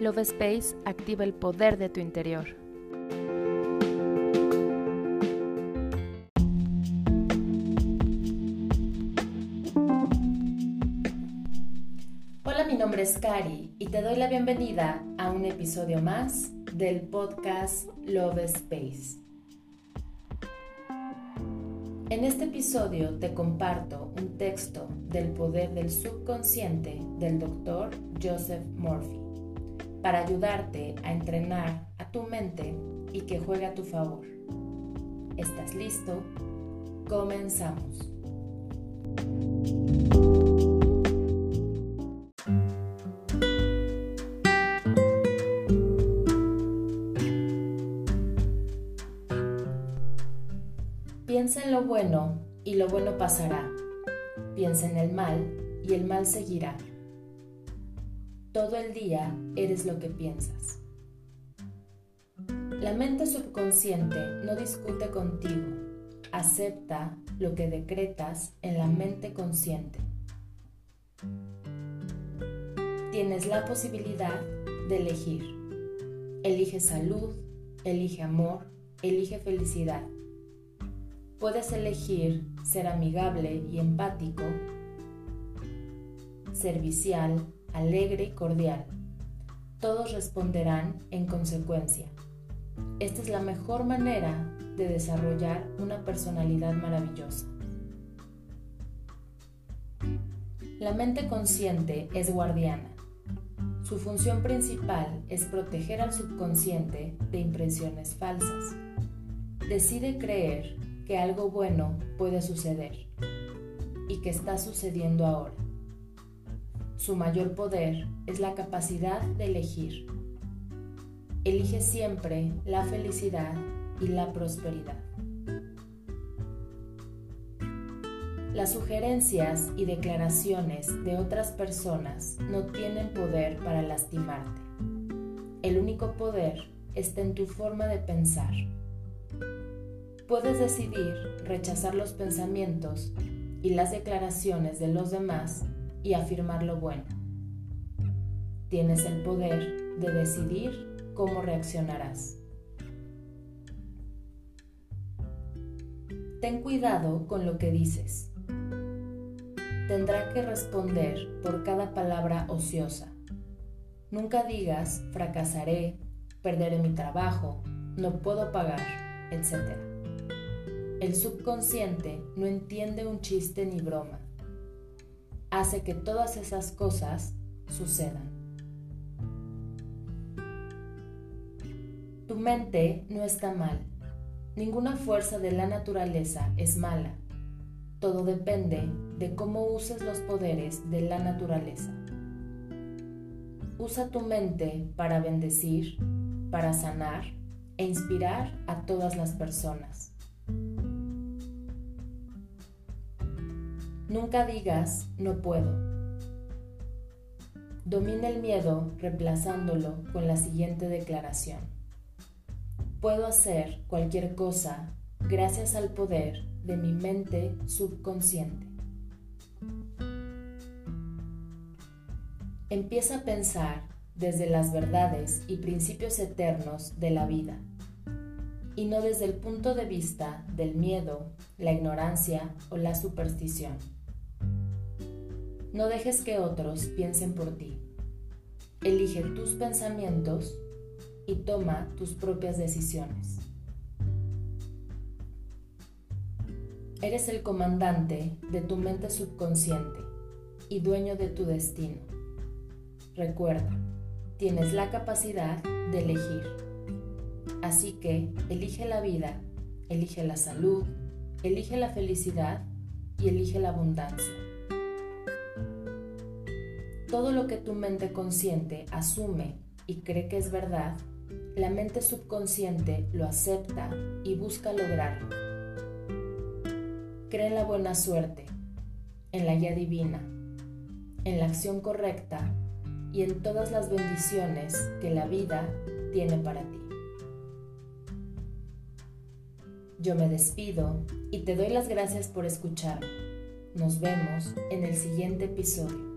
Love Space activa el poder de tu interior. Hola, mi nombre es Cari y te doy la bienvenida a un episodio más del podcast Love Space. En este episodio te comparto un texto del poder del subconsciente del doctor Joseph Murphy para ayudarte a entrenar a tu mente y que juegue a tu favor. ¿Estás listo? Comenzamos. Piensa en lo bueno y lo bueno pasará. Piensa en el mal y el mal seguirá. Todo el día eres lo que piensas. La mente subconsciente no discute contigo, acepta lo que decretas en la mente consciente. Tienes la posibilidad de elegir. Elige salud, elige amor, elige felicidad. Puedes elegir ser amigable y empático, servicial, alegre y cordial. Todos responderán en consecuencia. Esta es la mejor manera de desarrollar una personalidad maravillosa. La mente consciente es guardiana. Su función principal es proteger al subconsciente de impresiones falsas. Decide creer que algo bueno puede suceder y que está sucediendo ahora. Su mayor poder es la capacidad de elegir. Elige siempre la felicidad y la prosperidad. Las sugerencias y declaraciones de otras personas no tienen poder para lastimarte. El único poder está en tu forma de pensar. Puedes decidir rechazar los pensamientos y las declaraciones de los demás y afirmar lo bueno. Tienes el poder de decidir cómo reaccionarás. Ten cuidado con lo que dices. Tendrá que responder por cada palabra ociosa. Nunca digas fracasaré, perderé mi trabajo, no puedo pagar, etc. El subconsciente no entiende un chiste ni broma hace que todas esas cosas sucedan. Tu mente no está mal. Ninguna fuerza de la naturaleza es mala. Todo depende de cómo uses los poderes de la naturaleza. Usa tu mente para bendecir, para sanar e inspirar a todas las personas. Nunca digas no puedo. Domina el miedo reemplazándolo con la siguiente declaración. Puedo hacer cualquier cosa gracias al poder de mi mente subconsciente. Empieza a pensar desde las verdades y principios eternos de la vida y no desde el punto de vista del miedo, la ignorancia o la superstición. No dejes que otros piensen por ti. Elige tus pensamientos y toma tus propias decisiones. Eres el comandante de tu mente subconsciente y dueño de tu destino. Recuerda, tienes la capacidad de elegir. Así que elige la vida, elige la salud, elige la felicidad y elige la abundancia. Todo lo que tu mente consciente asume y cree que es verdad, la mente subconsciente lo acepta y busca lograrlo. Cree en la buena suerte, en la guía divina, en la acción correcta y en todas las bendiciones que la vida tiene para ti. Yo me despido y te doy las gracias por escucharme. Nos vemos en el siguiente episodio.